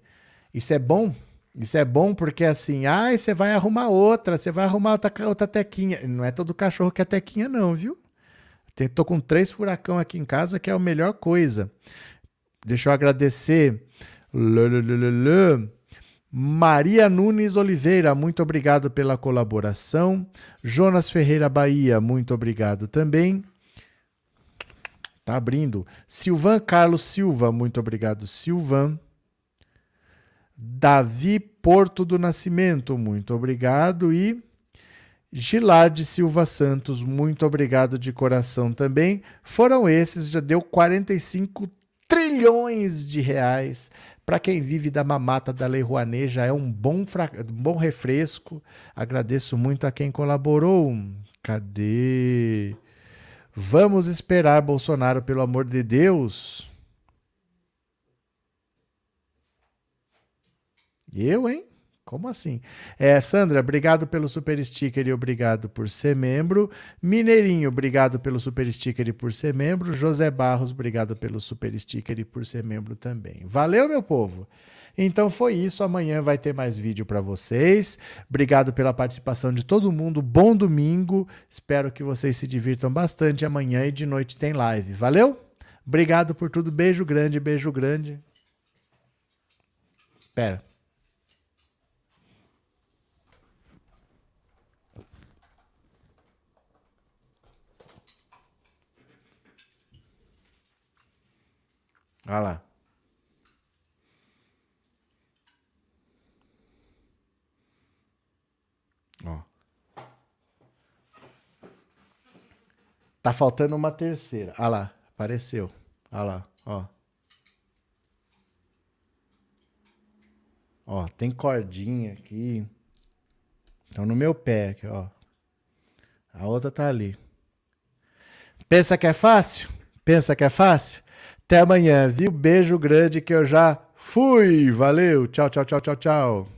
Isso é bom? Isso é bom porque assim, ai, você vai arrumar outra, você vai arrumar outra, outra tequinha. Não é todo cachorro que é tequinha, não, viu? Tem, tô com três furacão aqui em casa, que é a melhor coisa. Deixa eu agradecer. Lulululu. Maria Nunes Oliveira, muito obrigado pela colaboração. Jonas Ferreira Bahia, muito obrigado também. Tá abrindo. Silvan Carlos Silva, muito obrigado, Silvan. Davi Porto do Nascimento, muito obrigado. E Gilard Silva Santos, muito obrigado de coração também. Foram esses, já deu 45 trilhões de reais para quem vive da mamata da Lei Rouanet, já é um bom, fra... bom refresco. Agradeço muito a quem colaborou. Cadê? Vamos esperar Bolsonaro, pelo amor de Deus. Eu, hein? Como assim? É, Sandra, obrigado pelo super sticker e obrigado por ser membro. Mineirinho, obrigado pelo super sticker e por ser membro. José Barros, obrigado pelo super sticker e por ser membro também. Valeu, meu povo! Então foi isso. Amanhã vai ter mais vídeo para vocês. Obrigado pela participação de todo mundo. Bom domingo. Espero que vocês se divirtam bastante. Amanhã e de noite tem live. Valeu? Obrigado por tudo. Beijo grande, beijo grande. Pera. Olha lá. Ó. Tá faltando uma terceira. Olha lá, apareceu. Olha lá, ó. Ó, tem cordinha aqui. Estão no meu pé aqui, ó. A outra tá ali. Pensa que é fácil? Pensa que é fácil? Até amanhã, viu? Beijo grande que eu já fui. Valeu. Tchau, tchau, tchau, tchau, tchau.